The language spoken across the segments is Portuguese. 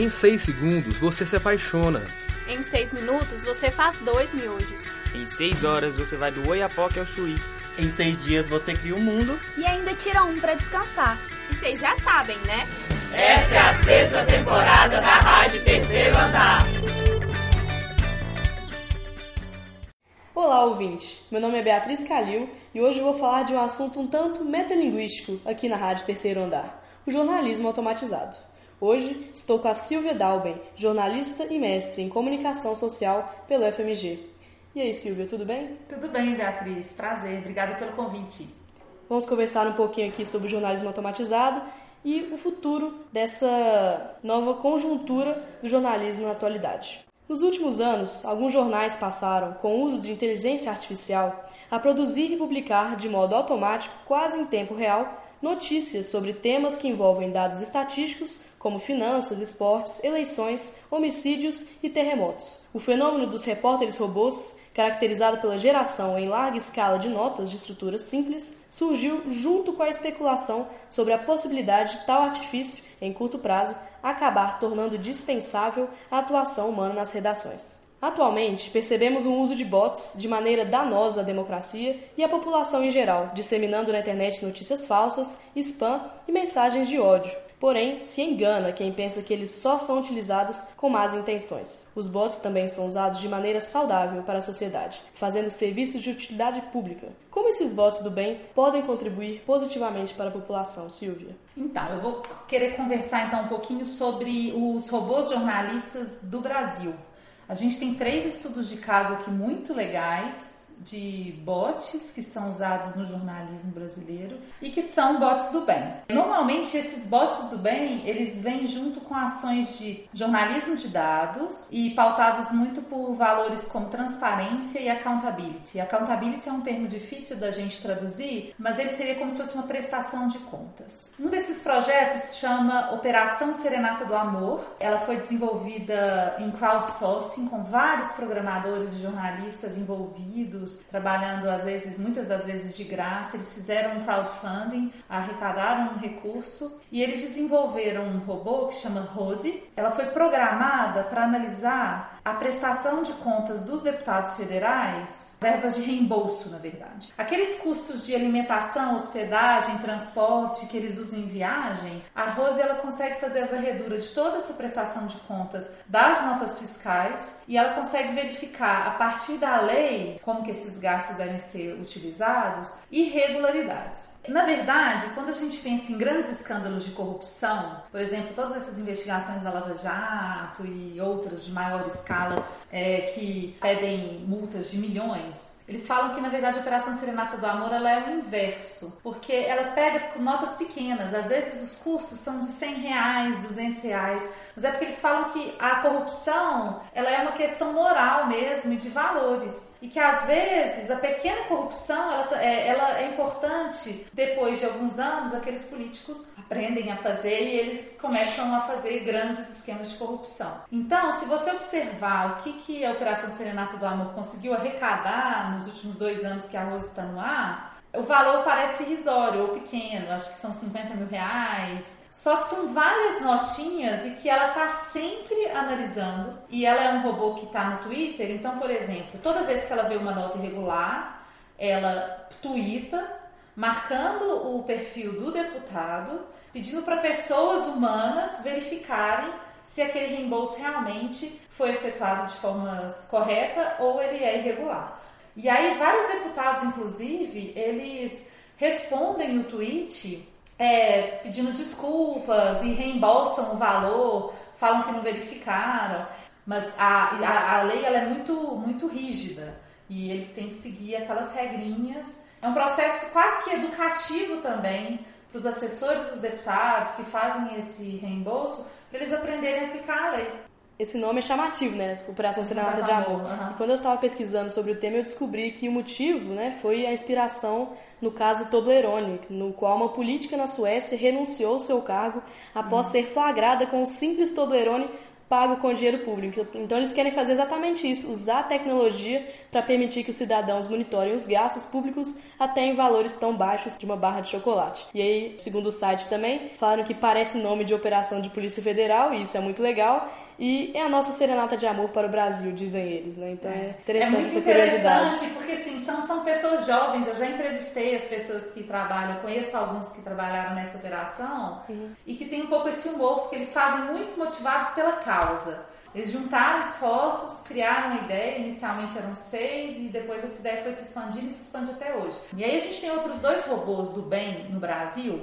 Em 6 segundos você se apaixona. Em 6 minutos você faz dois miojos. Em 6 horas você vai do Oiapoque ao Chuí. Em seis dias você cria um mundo. E ainda tira um para descansar. E vocês já sabem, né? Essa é a sexta temporada da Rádio Terceiro Andar. Olá, ouvinte. Meu nome é Beatriz Calil e hoje eu vou falar de um assunto um tanto metalinguístico aqui na Rádio Terceiro Andar: o jornalismo automatizado. Hoje estou com a Silvia Dalben, jornalista e mestre em comunicação social pelo FMG. E aí, Silvia, tudo bem? Tudo bem, Beatriz. Prazer. Obrigada pelo convite. Vamos conversar um pouquinho aqui sobre o jornalismo automatizado e o futuro dessa nova conjuntura do jornalismo na atualidade. Nos últimos anos, alguns jornais passaram, com o uso de inteligência artificial, a produzir e publicar de modo automático, quase em tempo real, notícias sobre temas que envolvem dados estatísticos, como finanças, esportes, eleições, homicídios e terremotos. O fenômeno dos repórteres robôs, caracterizado pela geração em larga escala de notas de estruturas simples, surgiu junto com a especulação sobre a possibilidade de tal artifício, em curto prazo, acabar tornando dispensável a atuação humana nas redações. Atualmente, percebemos um uso de bots de maneira danosa à democracia e à população em geral, disseminando na internet notícias falsas, spam e mensagens de ódio. Porém, se engana quem pensa que eles só são utilizados com más intenções. Os bots também são usados de maneira saudável para a sociedade, fazendo serviços de utilidade pública. Como esses bots do bem podem contribuir positivamente para a população, Silvia? Então, eu vou querer conversar então um pouquinho sobre os robôs jornalistas do Brasil. A gente tem três estudos de caso aqui muito legais de bots que são usados no jornalismo brasileiro e que são bots do bem. Normalmente esses bots do bem, eles vêm junto com ações de jornalismo de dados e pautados muito por valores como transparência e accountability. Accountability é um termo difícil da gente traduzir, mas ele seria como se fosse uma prestação de contas. Um desses projetos chama Operação Serenata do Amor. Ela foi desenvolvida em crowdsourcing com vários programadores e jornalistas envolvidos trabalhando às vezes, muitas das vezes de graça. Eles fizeram um crowdfunding, arrecadaram um recurso e eles desenvolveram um robô que chama Rose. Ela foi programada para analisar a prestação de contas dos deputados federais, verbas de reembolso, na verdade. Aqueles custos de alimentação, hospedagem, transporte que eles usam em viagem, a Rose ela consegue fazer a varredura de toda essa prestação de contas das notas fiscais e ela consegue verificar a partir da lei como que esses gastos devem ser utilizados, irregularidades. Na verdade, quando a gente pensa em grandes escândalos de corrupção, por exemplo, todas essas investigações da Lava Jato e outras de maior escala é, que pedem multas de milhões, eles falam que na verdade a Operação Serenata do Amor ela é o inverso, porque ela pega notas pequenas, às vezes os custos são de 100 reais, 200 reais, mas é porque eles falam que a corrupção ela é uma questão moral mesmo e de valores. E que às vezes a pequena corrupção ela é, ela é importante. Depois de alguns anos aqueles políticos aprendem a fazer e eles começam a fazer grandes esquemas de corrupção. Então, se você observar o que, que a Operação Serenata do Amor conseguiu arrecadar nos últimos dois anos que a Rosa está no ar, o valor parece irrisório ou pequeno, acho que são 50 mil reais. Só que são várias notinhas e que ela está sempre analisando. E ela é um robô que está no Twitter, então, por exemplo, toda vez que ela vê uma nota irregular, ela twitta, marcando o perfil do deputado, pedindo para pessoas humanas verificarem se aquele reembolso realmente foi efetuado de forma correta ou ele é irregular. E aí vários deputados, inclusive, eles respondem no tweet é, pedindo desculpas e reembolsam o valor, falam que não verificaram. Mas a, a, a lei ela é muito, muito rígida e eles têm que seguir aquelas regrinhas. É um processo quase que educativo também para os assessores dos deputados que fazem esse reembolso, para eles aprenderem a aplicar a lei esse nome é chamativo, né? Operação Serenata de Amor. Uhum. E quando eu estava pesquisando sobre o tema, eu descobri que o motivo, né, foi a inspiração no caso Toblerone, no qual uma política na Suécia renunciou ao seu cargo após uhum. ser flagrada com um simples Toblerone pago com dinheiro público. Então eles querem fazer exatamente isso, usar a tecnologia para permitir que os cidadãos monitorem os gastos públicos até em valores tão baixos de uma barra de chocolate. E aí, segundo o site também, falaram que parece nome de operação de Polícia Federal, e isso é muito legal. E é a nossa serenata de amor para o Brasil, dizem eles, né? Então é, é interessante é muito essa curiosidade. porque assim, são, são pessoas jovens, eu já entrevistei as pessoas que trabalham, conheço alguns que trabalharam nessa operação uhum. e que tem um pouco esse humor, porque eles fazem muito motivados pela causa. Eles juntaram esforços, criaram uma ideia, inicialmente eram seis, e depois essa ideia foi se expandindo e se expande até hoje. E aí a gente tem outros dois robôs do bem no Brasil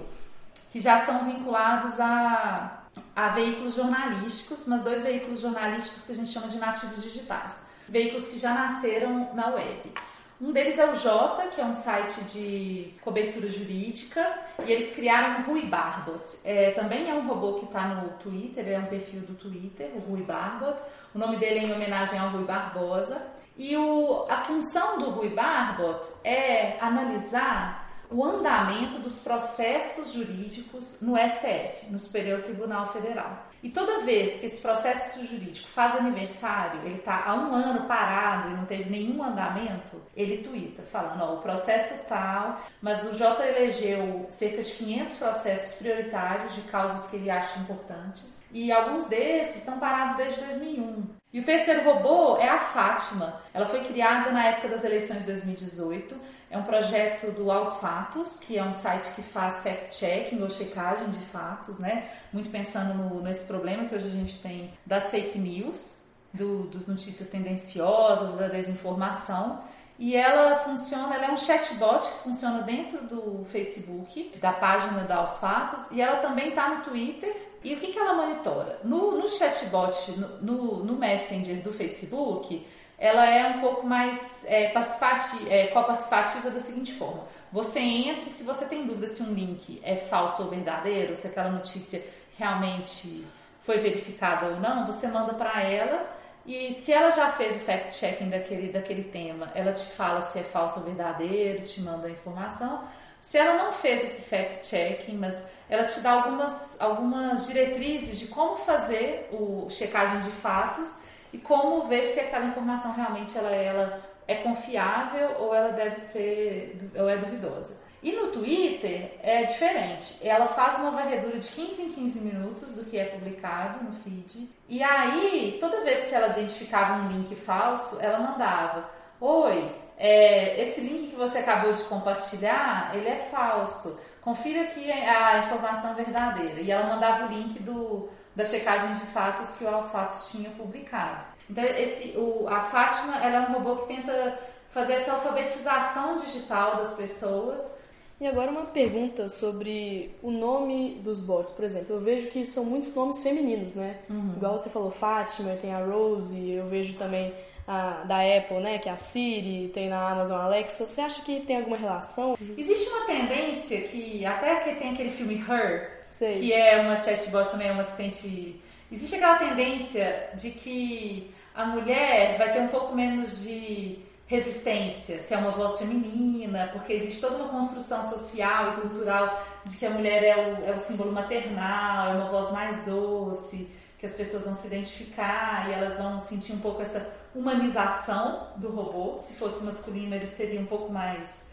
que já são vinculados a a veículos jornalísticos, mas dois veículos jornalísticos que a gente chama de nativos digitais, veículos que já nasceram na web. Um deles é o Jota, que é um site de cobertura jurídica, e eles criaram o Rui Barbot. É, também é um robô que está no Twitter, é um perfil do Twitter, o Rui Barbot. O nome dele é em homenagem ao Rui Barbosa. E o, a função do Rui Barbot é analisar o andamento dos processos jurídicos no SF, no Superior Tribunal Federal. E toda vez que esse processo jurídico faz aniversário, ele está há um ano parado e não teve nenhum andamento, ele tuita falando, ó, o processo tal, mas o J elegeu cerca de 500 processos prioritários de causas que ele acha importantes e alguns desses estão parados desde 2001. E o terceiro robô é a Fátima. Ela foi criada na época das eleições de 2018 é um projeto do Aos Fatos, que é um site que faz fact-checking ou checagem de fatos, né? Muito pensando no, nesse problema que hoje a gente tem das fake news, do, dos notícias tendenciosas, da desinformação. E ela funciona, ela é um chatbot que funciona dentro do Facebook, da página da Aos Fatos, e ela também está no Twitter. E o que, que ela monitora? No, no chatbot, no, no, no Messenger do Facebook, ela é um pouco mais é, participativa, é, participativa da seguinte forma. Você entra e se você tem dúvida se um link é falso ou verdadeiro, se aquela notícia realmente foi verificada ou não, você manda para ela e se ela já fez o fact-checking daquele, daquele tema, ela te fala se é falso ou verdadeiro, te manda a informação. Se ela não fez esse fact-checking, mas ela te dá algumas, algumas diretrizes de como fazer o checagem de fatos e como ver se aquela informação realmente ela, ela é confiável ou ela deve ser ou é duvidosa. E no Twitter é diferente. Ela faz uma varredura de 15 em 15 minutos do que é publicado no feed. E aí, toda vez que ela identificava um link falso, ela mandava: Oi, é, esse link que você acabou de compartilhar, ele é falso. Confira aqui a informação verdadeira. E ela mandava o link do, da checagem de fatos que o Aos Fatos tinha publicado. Então, esse, o, a Fátima ela é um robô que tenta fazer essa alfabetização digital das pessoas. E agora uma pergunta sobre o nome dos bots, por exemplo. Eu vejo que são muitos nomes femininos, né? Uhum. Igual você falou, Fátima, tem a Rose, eu vejo também a, da Apple, né? Que é a Siri, tem na Amazon Alexa. Você acha que tem alguma relação? Existe uma tendência que, até que tem aquele filme Her, Sei. que é uma chatbot também, é uma assistente. Existe aquela tendência de que a mulher vai ter um pouco menos de resistência, se é uma voz feminina, porque existe toda uma construção social e cultural de que a mulher é o, é o símbolo maternal, é uma voz mais doce, que as pessoas vão se identificar e elas vão sentir um pouco essa humanização do robô. Se fosse masculino, ele seria um pouco mais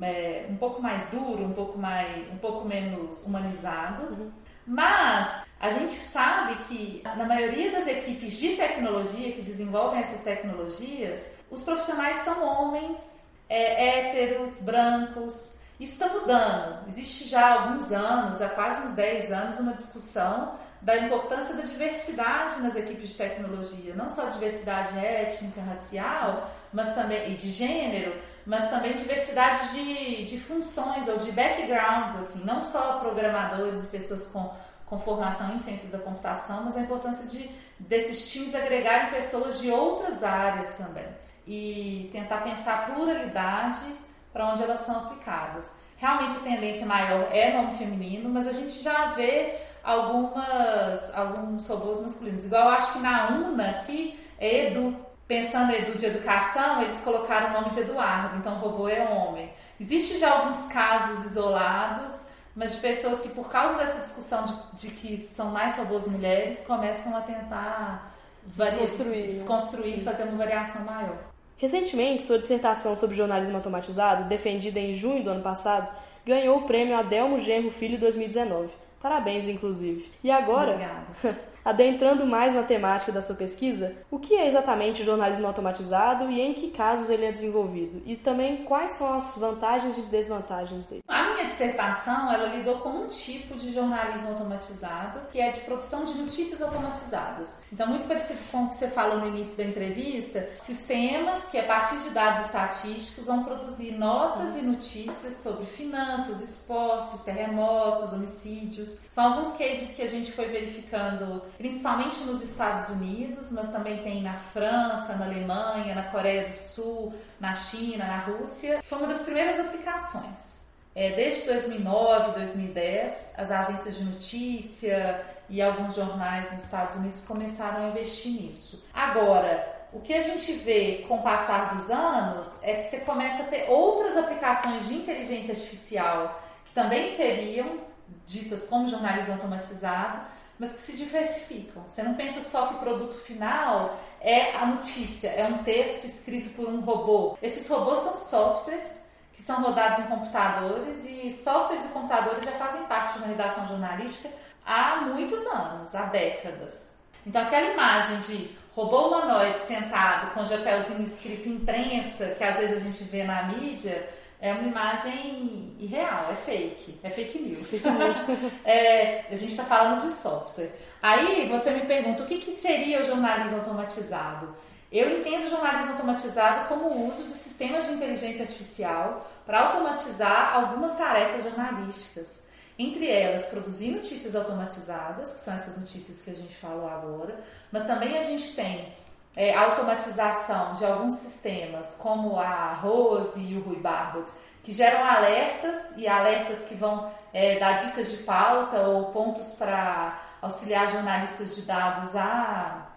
é, um pouco mais duro, um pouco mais, um pouco menos humanizado. Uhum. Mas a gente sabe que na maioria das equipes de tecnologia que desenvolvem essas tecnologias, os profissionais são homens, é, héteros, brancos. Isso está mudando. Existe já há alguns anos, há quase uns 10 anos, uma discussão da importância da diversidade nas equipes de tecnologia, não só diversidade étnica, racial, mas também e de gênero, mas também diversidade de, de funções ou de backgrounds, assim, não só programadores e pessoas com, com formação em ciências da computação, mas a importância de desses times agregarem pessoas de outras áreas também. E tentar pensar a pluralidade para onde elas são aplicadas. Realmente a tendência maior é nome feminino, mas a gente já vê algumas, alguns robôs masculinos. Igual eu acho que na UNA aqui é Edu. Pensando em Edu de educação, eles colocaram o nome de Eduardo, então o robô é homem. Existem já alguns casos isolados, mas de pessoas que, por causa dessa discussão de, de que são mais robôs mulheres, começam a tentar desconstruir, desconstruir e fazer uma variação maior. Recentemente, sua dissertação sobre jornalismo automatizado, defendida em junho do ano passado, ganhou o prêmio Adelmo Genro Filho 2019. Parabéns, inclusive. E agora, adentrando mais na temática da sua pesquisa, o que é exatamente o jornalismo automatizado e em que casos ele é desenvolvido? E também quais são as vantagens e desvantagens dele? Minha dissertação, ela lidou com um tipo de jornalismo automatizado, que é de produção de notícias automatizadas. Então, muito parecido com o que você falou no início da entrevista, sistemas que, a partir de dados estatísticos, vão produzir notas e notícias sobre finanças, esportes, terremotos, homicídios. São alguns cases que a gente foi verificando, principalmente nos Estados Unidos, mas também tem na França, na Alemanha, na Coreia do Sul, na China, na Rússia. Foi uma das primeiras aplicações. É, desde 2009, 2010, as agências de notícia e alguns jornais nos Estados Unidos começaram a investir nisso. Agora, o que a gente vê com o passar dos anos é que você começa a ter outras aplicações de inteligência artificial que também seriam ditas como jornalismo automatizado, mas que se diversificam. Você não pensa só que o produto final é a notícia, é um texto escrito por um robô. Esses robôs são softwares que são rodados em computadores e softwares e computadores já fazem parte de uma redação jornalística há muitos anos, há décadas. Então aquela imagem de robô humanoide sentado com chapéuzinho escrito imprensa, que às vezes a gente vê na mídia, é uma imagem irreal, é fake, é fake news. é, a gente está falando de software. Aí você me pergunta o que, que seria o jornalismo automatizado? Eu entendo o jornalismo automatizado como o uso de sistemas de inteligência artificial para automatizar algumas tarefas jornalísticas. Entre elas, produzir notícias automatizadas, que são essas notícias que a gente falou agora, mas também a gente tem é, automatização de alguns sistemas, como a Rose e o Rui Barbot, que geram alertas e alertas que vão é, dar dicas de pauta ou pontos para auxiliar jornalistas de dados a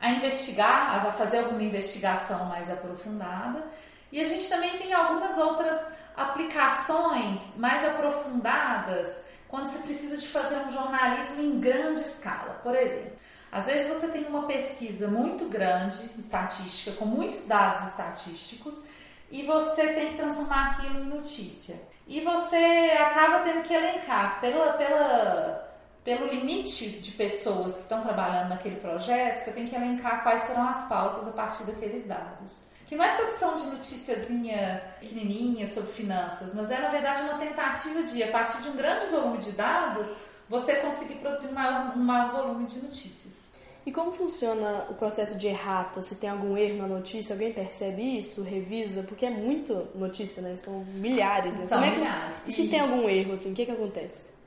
a investigar, a fazer alguma investigação mais aprofundada. E a gente também tem algumas outras aplicações mais aprofundadas quando você precisa de fazer um jornalismo em grande escala. Por exemplo, às vezes você tem uma pesquisa muito grande, estatística, com muitos dados estatísticos, e você tem que transformar aquilo em notícia. E você acaba tendo que elencar pela, pela pelo limite de pessoas que estão trabalhando naquele projeto, você tem que elencar quais serão as pautas a partir daqueles dados. Que não é produção de noticiazinha pequenininha sobre finanças, mas é na verdade uma tentativa de, a partir de um grande volume de dados, você conseguir produzir um maior, um maior volume de notícias. E como funciona o processo de errata? Se tem algum erro na notícia, alguém percebe isso, revisa? Porque é muito notícia, né? São milhares. Né? São é milhares. E se tem algum erro, assim, o que, que acontece?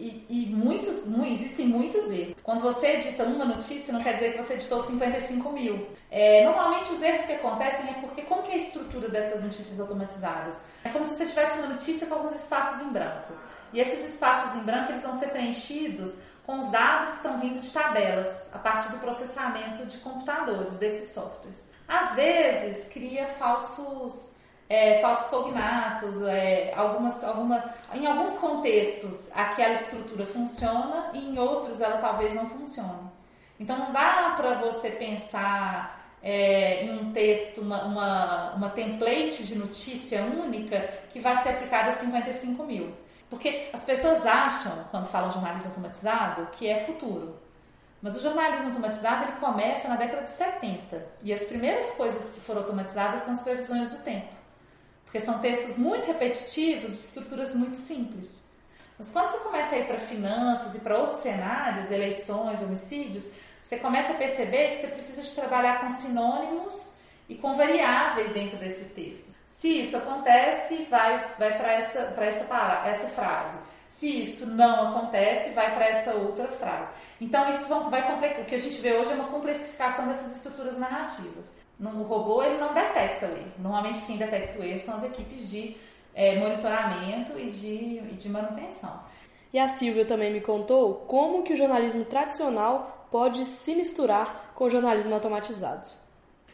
E, e muitos, existem muitos erros. Quando você edita uma notícia, não quer dizer que você editou 55 mil. É, normalmente os erros que acontecem é porque como que é a estrutura dessas notícias automatizadas? É como se você tivesse uma notícia com alguns espaços em branco. E esses espaços em branco eles vão ser preenchidos com os dados que estão vindo de tabelas, a partir do processamento de computadores desses softwares. Às vezes cria falsos é, falsos cognatos, é, algumas, alguma, em alguns contextos aquela estrutura funciona e em outros ela talvez não funcione. Então não dá para você pensar é, em um texto, uma, uma, uma template de notícia única que vai ser aplicada a 55 mil. Porque as pessoas acham, quando falam jornalismo automatizado, que é futuro. Mas o jornalismo automatizado ele começa na década de 70. E as primeiras coisas que foram automatizadas são as previsões do tempo. Porque são textos muito repetitivos, de estruturas muito simples. Mas quando você começa a ir para finanças e para outros cenários, eleições, homicídios, você começa a perceber que você precisa de trabalhar com sinônimos e com variáveis dentro desses textos. Se isso acontece, vai, vai para essa, essa, essa frase. Se isso não acontece, vai para essa outra frase. Então, isso vai complicar. O que a gente vê hoje é uma complexificação dessas estruturas narrativas. No robô, ele não detecta o erro. Normalmente, quem detecta o erro são as equipes de é, monitoramento e de, e de manutenção. E a Silvia também me contou como que o jornalismo tradicional pode se misturar com o jornalismo automatizado.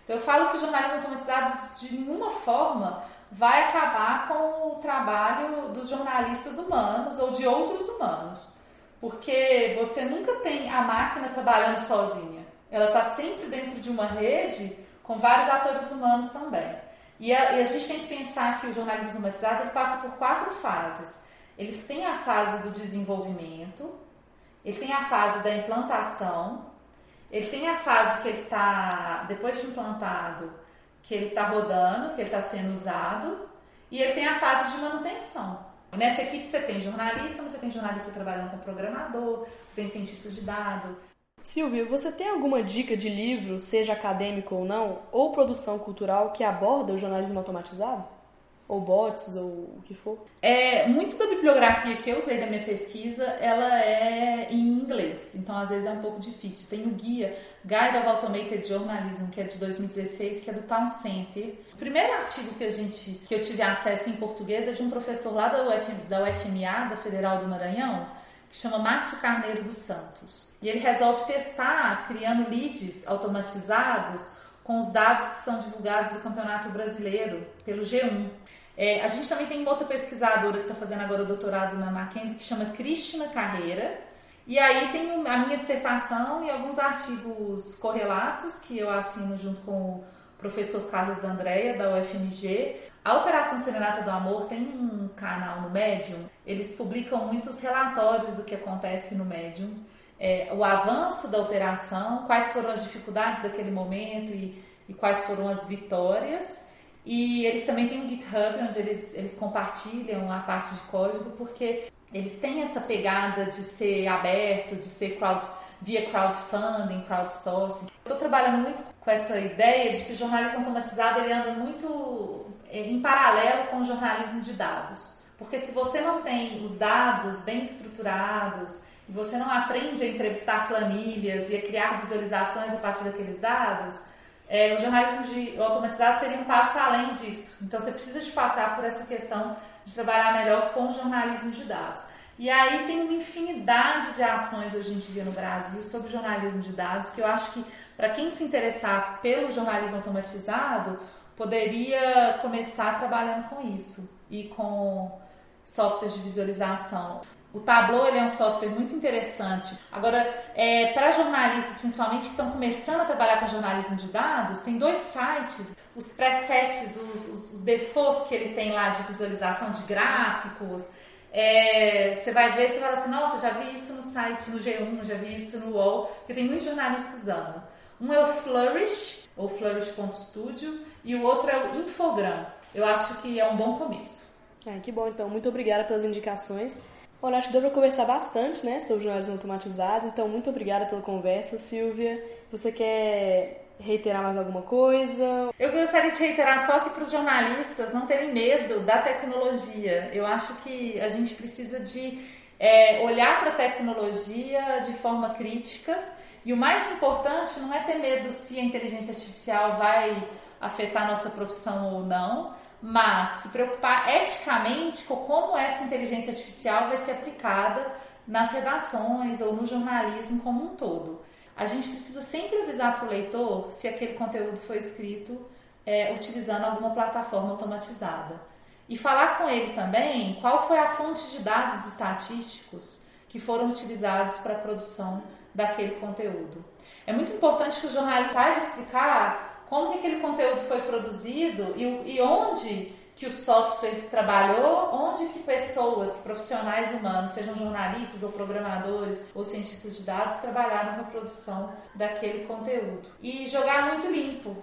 Então, eu falo que o jornalismo automatizado, de nenhuma forma, vai acabar com o trabalho dos jornalistas humanos ou de outros humanos. Porque você nunca tem a máquina trabalhando sozinha. Ela está sempre dentro de uma rede com vários atores humanos também. E a, e a, gente tem que pensar que o jornalismo automatizado ele passa por quatro fases. Ele tem a fase do desenvolvimento, ele tem a fase da implantação, ele tem a fase que ele está, depois de implantado, que ele está rodando, que ele está sendo usado, e ele tem a fase de manutenção. Nessa equipe você tem jornalista, você tem jornalista trabalhando com programador, você tem cientista de dados. Silvio, você tem alguma dica de livro, seja acadêmico ou não, ou produção cultural que aborda o jornalismo automatizado? Ou bots, ou o que for? É, muito da bibliografia que eu usei da minha pesquisa, ela é em inglês, então às vezes é um pouco difícil. Tem o guia Guide of Automated Journalism, que é de 2016, que é do Town Center. O primeiro artigo que a gente que eu tive acesso em português é de um professor lá da, UFM, da UFMA, da Federal do Maranhão, que chama Márcio Carneiro dos Santos. E ele resolve testar criando leads automatizados com os dados que são divulgados do Campeonato Brasileiro pelo G1. É, a gente também tem uma outra pesquisadora que está fazendo agora o doutorado na Mackenzie que chama Cristina Carreira. E aí tem a minha dissertação e alguns artigos correlatos que eu assino junto com o professor Carlos D'Andrea, da UFMG. A Operação Serenata do Amor tem um canal no Medium, eles publicam muitos relatórios do que acontece no Medium, é, o avanço da operação, quais foram as dificuldades daquele momento e, e quais foram as vitórias. E eles também têm um GitHub onde eles, eles compartilham a parte de código, porque eles têm essa pegada de ser aberto, de ser crowd, via crowdfunding, crowdsourcing. Estou trabalhando muito com essa ideia de que o jornalismo automatizado ele anda muito em paralelo com o jornalismo de dados. Porque se você não tem os dados bem estruturados, e você não aprende a entrevistar planilhas e a criar visualizações a partir daqueles dados, é, o jornalismo de, automatizado seria um passo além disso. Então você precisa de passar por essa questão de trabalhar melhor com o jornalismo de dados. E aí tem uma infinidade de ações hoje em dia no Brasil sobre jornalismo de dados que eu acho que para quem se interessar pelo jornalismo automatizado poderia começar trabalhando com isso e com softwares de visualização. O Tableau ele é um software muito interessante. Agora, é, para jornalistas, principalmente que estão começando a trabalhar com jornalismo de dados, tem dois sites, os presets, os, os, os defaults que ele tem lá de visualização de gráficos. É, você vai ver, você fala assim, nossa, já vi isso no site, no G1, já vi isso no UOL, porque tem muitos jornalistas usando. Um é o Flourish, ou Flourish.studio, e o outro é o Infogram. Eu acho que é um bom começo. É, que bom, então. Muito obrigada pelas indicações. Olha, acho que deu para conversar bastante, né, sobre jornalismo automatizado. Então, muito obrigada pela conversa, Silvia. Você quer reiterar mais alguma coisa? Eu gostaria de reiterar só que para os jornalistas não terem medo da tecnologia. Eu acho que a gente precisa de é, olhar para a tecnologia de forma crítica. E o mais importante não é ter medo se a inteligência artificial vai afetar nossa profissão ou não, mas se preocupar eticamente com como essa inteligência artificial vai ser aplicada nas redações ou no jornalismo como um todo. A gente precisa sempre avisar para o leitor se aquele conteúdo foi escrito é, utilizando alguma plataforma automatizada. E falar com ele também qual foi a fonte de dados estatísticos que foram utilizados para a produção daquele conteúdo. É muito importante que o jornalista saiba explicar como que aquele conteúdo foi produzido e, e onde que o software trabalhou, onde que pessoas, profissionais humanos, sejam jornalistas ou programadores ou cientistas de dados, trabalharam na produção daquele conteúdo. E jogar muito limpo,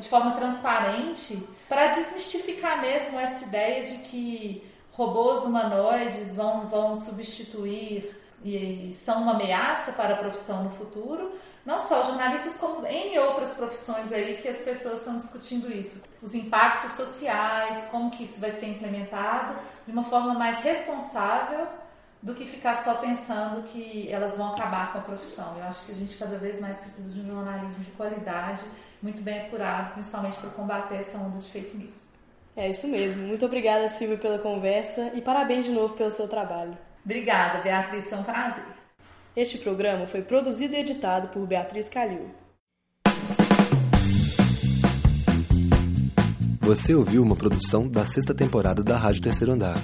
de forma transparente, para desmistificar mesmo essa ideia de que robôs humanoides vão, vão substituir e são uma ameaça para a profissão no futuro, não só jornalistas, como em outras profissões aí que as pessoas estão discutindo isso. Os impactos sociais, como que isso vai ser implementado de uma forma mais responsável do que ficar só pensando que elas vão acabar com a profissão. Eu acho que a gente cada vez mais precisa de um jornalismo de qualidade, muito bem apurado, principalmente para combater essa onda de fake news. É isso mesmo. Muito obrigada, Silvia, pela conversa e parabéns de novo pelo seu trabalho. Obrigada, Beatriz, foi um prazer. Este programa foi produzido e editado por Beatriz Calil. Você ouviu uma produção da sexta temporada da Rádio Terceiro Andar.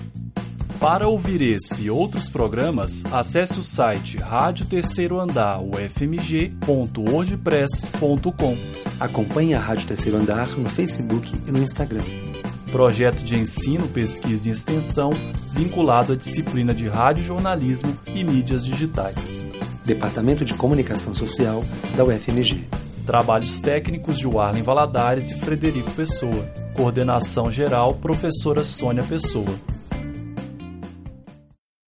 Para ouvir esse e outros programas, acesse o site Rádio Terceiro Andar, ufmg.wordpress.com. Acompanhe a Rádio Terceiro Andar no Facebook e no Instagram. Projeto de ensino, pesquisa e extensão vinculado à disciplina de rádio jornalismo e mídias digitais. Departamento de Comunicação Social da UFMG. Trabalhos técnicos de Warlen Valadares e Frederico Pessoa. Coordenação geral, professora Sônia Pessoa.